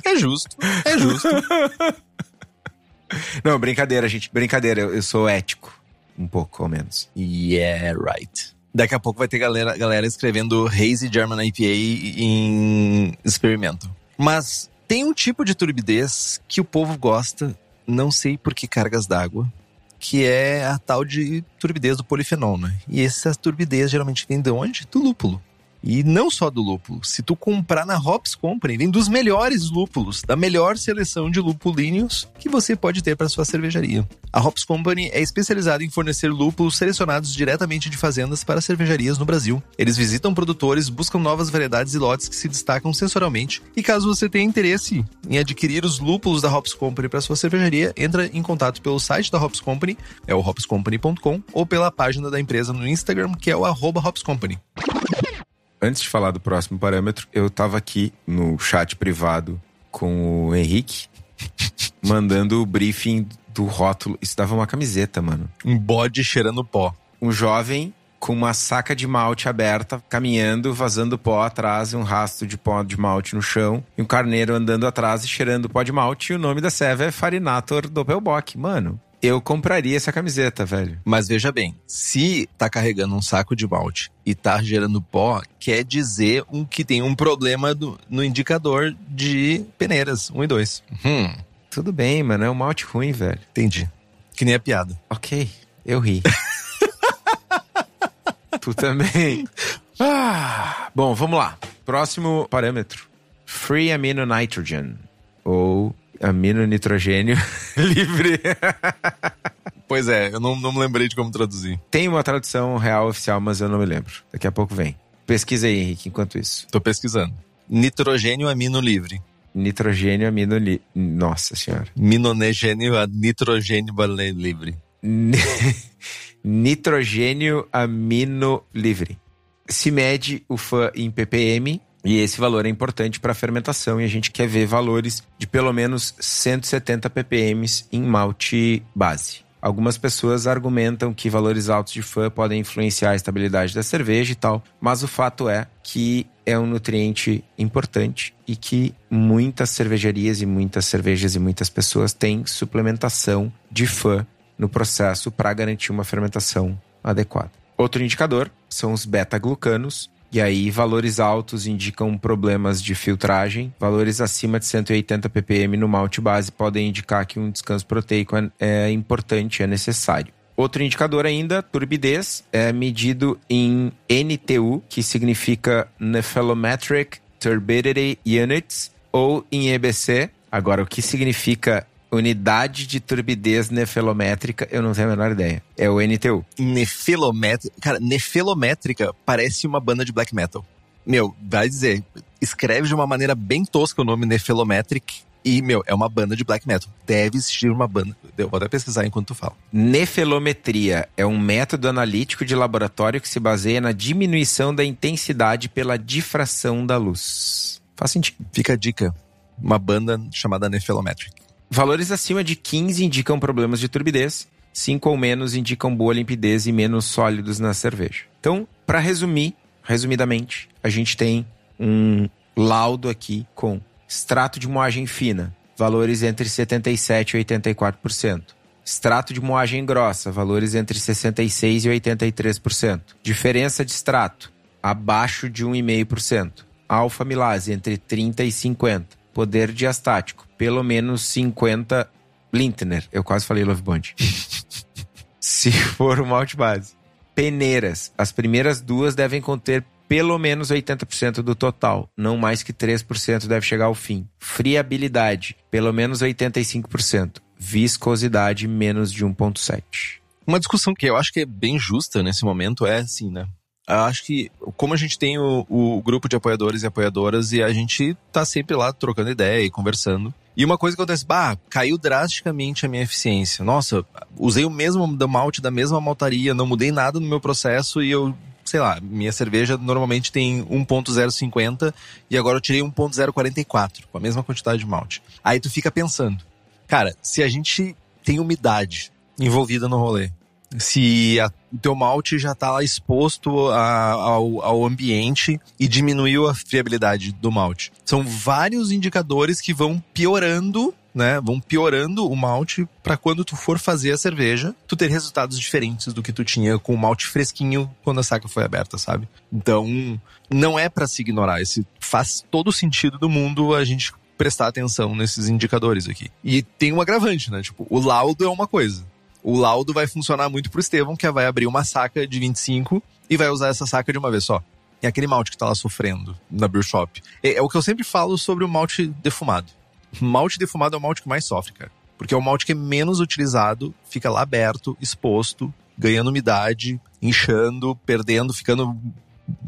É justo. É justo. Não, brincadeira, gente. Brincadeira, eu, eu sou ético. Um pouco, ao menos. yeah, right. Daqui a pouco vai ter galera, galera escrevendo Hazy German IPA em experimento. Mas tem um tipo de turbidez que o povo gosta, não sei por que cargas d'água, que é a tal de turbidez do polifenol, né? E essa turbidez geralmente vem de onde? Do lúpulo. E não só do lúpulo. Se tu comprar na Hops Company, vem dos melhores lúpulos, da melhor seleção de lupulíneos que você pode ter para sua cervejaria. A Hops Company é especializada em fornecer lúpulos selecionados diretamente de fazendas para cervejarias no Brasil. Eles visitam produtores, buscam novas variedades e lotes que se destacam sensorialmente. E caso você tenha interesse em adquirir os lúpulos da Hops Company para sua cervejaria, entra em contato pelo site da Hops Company, é o hopscompany.com, ou pela página da empresa no Instagram, que é o arroba Hops Company. Antes de falar do próximo parâmetro, eu tava aqui no chat privado com o Henrique, mandando o briefing do rótulo. Isso dava uma camiseta, mano. Um bode cheirando pó. Um jovem com uma saca de malte aberta, caminhando, vazando pó atrás, e um rastro de pó de malte no chão, e um carneiro andando atrás e cheirando pó de malte, e o nome da serva é Farinator Doppelbock. Mano, eu compraria essa camiseta, velho. Mas veja bem, se tá carregando um saco de malte e tá gerando pó, quer dizer um que tem um problema do- no indicador de peneiras, 1 e 2. Hum, Tudo bem, mano, é um malte ruim, velho. entendi. Que nem a piada. Ok, eu ri. tu também. Ah, bom, vamos lá. Próximo parâmetro. Free Amino Nitrogen. Amino nitrogênio livre. pois é, eu não, não me lembrei de como traduzir. Tem uma tradução real oficial, mas eu não me lembro. Daqui a pouco vem. Pesquisa aí, Henrique, enquanto isso. Tô pesquisando. Nitrogênio amino livre. Nitrogênio amino livre. Nossa senhora. Minonegênio a nitrogênio livre. nitrogênio amino livre. Se mede o fã em ppm e esse valor é importante para a fermentação e a gente quer ver valores de pelo menos 170 ppm em malte base. Algumas pessoas argumentam que valores altos de fã podem influenciar a estabilidade da cerveja e tal, mas o fato é que é um nutriente importante e que muitas cervejarias e muitas cervejas e muitas pessoas têm suplementação de fã no processo para garantir uma fermentação adequada. Outro indicador são os beta-glucanos, e aí, valores altos indicam problemas de filtragem. Valores acima de 180 ppm no malte base podem indicar que um descanso proteico é, é importante, é necessário. Outro indicador ainda, turbidez, é medido em NTU, que significa Nephelometric Turbidity Units, ou em EBC. Agora, o que significa Unidade de turbidez nefelométrica, eu não tenho a menor ideia. É o NTU. Nefelométrica. Cara, nefelométrica parece uma banda de black metal. Meu, vai dizer, escreve de uma maneira bem tosca o nome Nefelometric. E, meu, é uma banda de black metal. Deve existir uma banda. Eu vou até pesquisar enquanto tu fala. Nefelometria é um método analítico de laboratório que se baseia na diminuição da intensidade pela difração da luz. Faz sentido. Fica a dica. Uma banda chamada Nefelometric. Valores acima de 15 indicam problemas de turbidez, 5 ou menos indicam boa limpidez e menos sólidos na cerveja. Então, para resumir, resumidamente, a gente tem um laudo aqui com extrato de moagem fina, valores entre 77 e 84%. Extrato de moagem grossa, valores entre 66 e 83%. Diferença de extrato, abaixo de 1,5%. Alfa milase entre 30 e 50 poder diastático, pelo menos 50 Lintner. Eu quase falei Love Bond. Se for o malte base. Peneiras. As primeiras duas devem conter pelo menos 80% do total, não mais que 3% deve chegar ao fim. Friabilidade, pelo menos 85%. Viscosidade, menos de 1,7%. Uma discussão que eu acho que é bem justa nesse momento é assim, né? acho que como a gente tem o, o, grupo de apoiadores e apoiadoras e a gente tá sempre lá trocando ideia e conversando. E uma coisa que acontece, bah, caiu drasticamente a minha eficiência. Nossa, usei o mesmo malte da mesma maltaria, não mudei nada no meu processo e eu, sei lá, minha cerveja normalmente tem 1.050 e agora eu tirei 1.044 com a mesma quantidade de malte. Aí tu fica pensando, cara, se a gente tem umidade envolvida no rolê, se a, o teu malte já está lá exposto a, ao, ao ambiente e diminuiu a friabilidade do malte. São vários indicadores que vão piorando né, vão piorando o malte para quando tu for fazer a cerveja, tu ter resultados diferentes do que tu tinha com o malte fresquinho quando a saca foi aberta, sabe? Então, não é para se ignorar, esse faz todo sentido do mundo a gente prestar atenção nesses indicadores aqui. E tem um agravante, né? Tipo, o laudo é uma coisa o laudo vai funcionar muito pro Estevão, que vai abrir uma saca de 25 e vai usar essa saca de uma vez só. E aquele malte que tá lá sofrendo na brew shop. É, é o que eu sempre falo sobre o malte defumado. Malte defumado é o malte que mais sofre, cara. Porque é o malte que é menos utilizado, fica lá aberto, exposto, ganhando umidade, inchando, perdendo, ficando,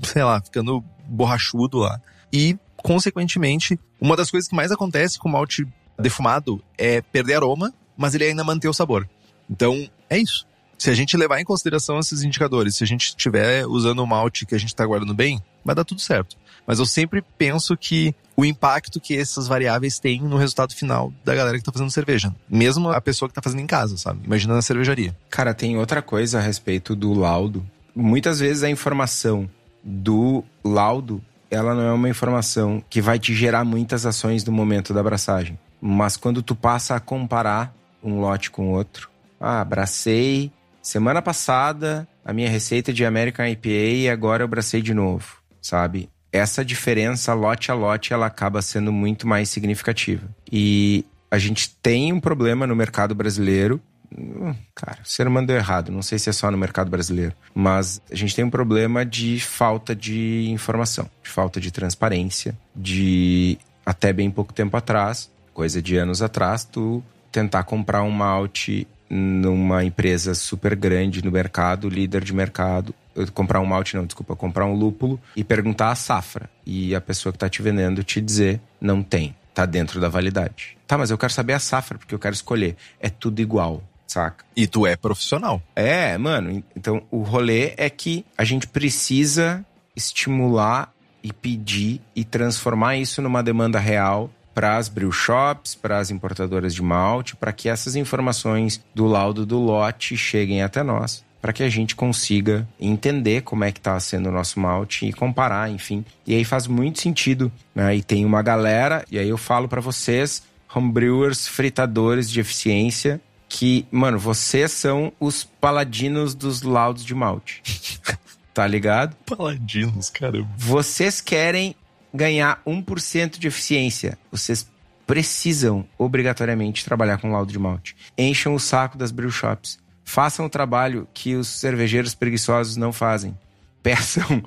sei lá, ficando borrachudo lá. E, consequentemente, uma das coisas que mais acontece com o malte defumado é perder aroma, mas ele ainda manter o sabor. Então, é isso. Se a gente levar em consideração esses indicadores, se a gente estiver usando o malte que a gente está guardando bem, vai dar tudo certo. Mas eu sempre penso que o impacto que essas variáveis têm no resultado final da galera que está fazendo cerveja. Mesmo a pessoa que está fazendo em casa, sabe? Imagina na cervejaria. Cara, tem outra coisa a respeito do laudo. Muitas vezes a informação do laudo, ela não é uma informação que vai te gerar muitas ações no momento da abraçagem. Mas quando tu passa a comparar um lote com outro, ah, abracei semana passada a minha receita de American IPA e agora eu abracei de novo, sabe? Essa diferença lote a lote ela acaba sendo muito mais significativa. E a gente tem um problema no mercado brasileiro hum, cara, o ser humano deu errado. Não sei se é só no mercado brasileiro. Mas a gente tem um problema de falta de informação, de falta de transparência, de até bem pouco tempo atrás coisa de anos atrás, tu tentar comprar um malte numa empresa super grande no mercado, líder de mercado, comprar um malte não, desculpa, comprar um lúpulo e perguntar a safra e a pessoa que está te vendendo te dizer não tem, tá dentro da validade. Tá, mas eu quero saber a safra porque eu quero escolher. É tudo igual, saca? E tu é profissional. É, mano. Então o rolê é que a gente precisa estimular e pedir e transformar isso numa demanda real para as brew shops, para as importadoras de malte, para que essas informações do laudo do lote cheguem até nós, para que a gente consiga entender como é que está sendo o nosso malte e comparar, enfim. E aí faz muito sentido, né? E tem uma galera, e aí eu falo para vocês, homebrewers, fritadores de eficiência, que, mano, vocês são os paladinos dos laudos de malte. tá ligado? Paladinos, caramba. Vocês querem ganhar 1% de eficiência. Vocês precisam obrigatoriamente trabalhar com laudo de malte. Encham o saco das brew shops. Façam o trabalho que os cervejeiros preguiçosos não fazem. Peçam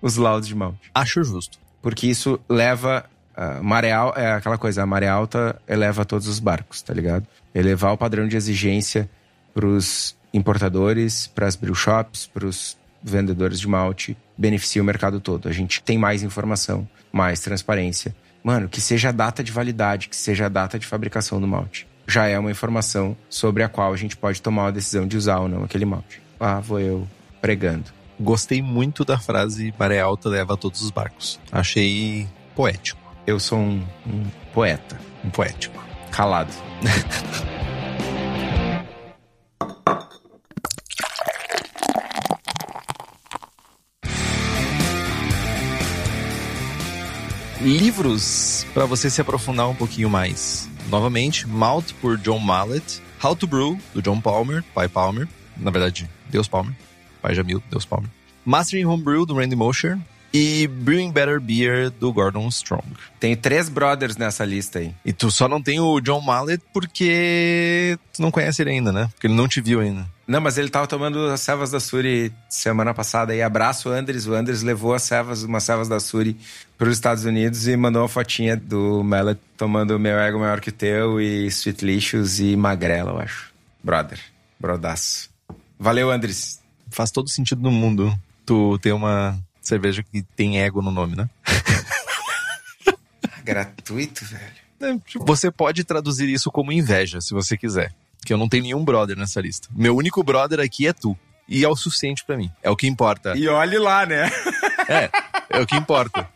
os laudos de malte. Acho justo. Porque isso leva. Uh, maré alta, é aquela coisa, a maré alta eleva todos os barcos, tá ligado? Elevar o padrão de exigência para os importadores, para as brew shops, para os vendedores de malte, beneficia o mercado todo. A gente tem mais informação, mais transparência. Mano, que seja a data de validade, que seja a data de fabricação do malte. Já é uma informação sobre a qual a gente pode tomar a decisão de usar ou não aquele malte. Ah, vou eu pregando. Gostei muito da frase maré alta leva todos os barcos. Achei poético. Eu sou um, um poeta. Um poético. Calado. livros para você se aprofundar um pouquinho mais. Novamente, Malt por John Mallet, How to Brew do John Palmer, pai Palmer, na verdade, Deus Palmer, pai Jamil, Deus Palmer. Mastering Homebrew do Randy Mosher e Brewing Better Beer do Gordon Strong. Tem três brothers nessa lista aí. E tu só não tem o John Mallet porque tu não conhece ele ainda, né? Porque ele não te viu ainda. Não, mas ele tava tomando as cevas da Suri semana passada. E abraço o Andres. O Andres levou as cevas, umas cevas da Suri para os Estados Unidos e mandou uma fotinha do Mallet tomando meu ego maior que o teu e Sweet Lixos e Magrela, eu acho. Brother. Brodaço. Valeu, Andres. Faz todo sentido no mundo tu ter uma cerveja que tem ego no nome, né? Gratuito, velho. É, tipo, você pode traduzir isso como inveja, se você quiser que eu não tenho nenhum brother nessa lista. Meu único brother aqui é tu. E é o suficiente para mim. É o que importa. E olhe lá, né? É, é o que importa.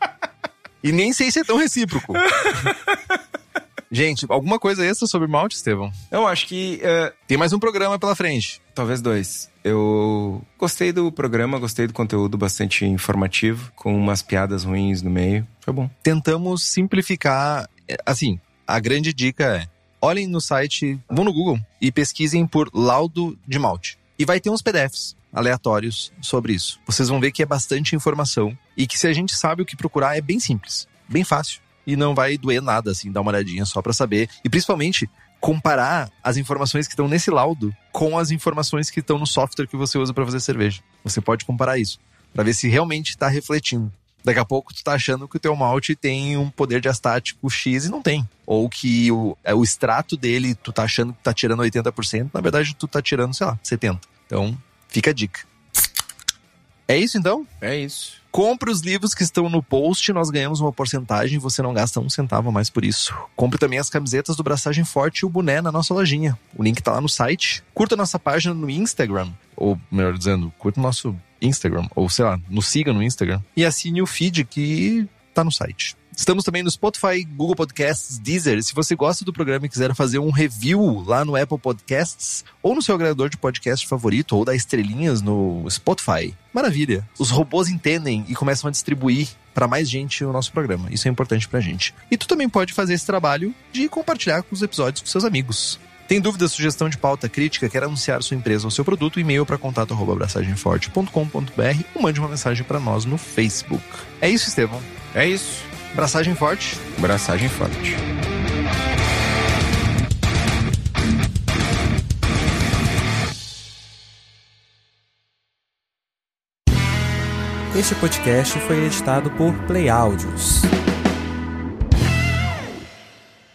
E nem sei se é tão recíproco. Gente, alguma coisa extra sobre malte, Estevão? Eu acho que. Uh, Tem mais um programa pela frente. Talvez dois. Eu gostei do programa, gostei do conteúdo bastante informativo, com umas piadas ruins no meio. Foi bom. Tentamos simplificar. É, assim, a grande dica é: olhem no site, vão no Google e pesquisem por laudo de malte. E vai ter uns PDFs aleatórios sobre isso. Vocês vão ver que é bastante informação e que se a gente sabe o que procurar é bem simples, bem fácil e não vai doer nada assim, dar uma olhadinha só para saber e principalmente comparar as informações que estão nesse laudo com as informações que estão no software que você usa para fazer cerveja. Você pode comparar isso para ver se realmente está refletindo. Daqui a pouco tu tá achando que o teu malte tem um poder de astático X e não tem. Ou que o, é, o extrato dele, tu tá achando que tá tirando 80%, na verdade tu tá tirando, sei lá, 70%. Então, fica a dica. É isso então? É isso. Compre os livros que estão no post, nós ganhamos uma porcentagem, você não gasta um centavo a mais por isso. Compre também as camisetas do Braçagem Forte e o boné na nossa lojinha. O link tá lá no site. Curta nossa página no Instagram, ou melhor dizendo, curta o nosso Instagram, ou sei lá, nos siga no Instagram. E assine o feed que tá no site. Estamos também no Spotify, Google Podcasts, Deezer. Se você gosta do programa e quiser fazer um review lá no Apple Podcasts ou no seu agregador de podcast favorito ou dar estrelinhas no Spotify, maravilha. Os robôs entendem e começam a distribuir para mais gente o nosso programa. Isso é importante pra gente. E tu também pode fazer esse trabalho de compartilhar os episódios com seus amigos. Tem dúvida, sugestão de pauta, crítica, quer anunciar sua empresa ou seu produto? E-mail para contato abraçagemforte.com.br ou mande uma mensagem para nós no Facebook. É isso, Estevão. É isso. Braçagem forte. Braçagem forte. Este podcast foi editado por Play Áudios.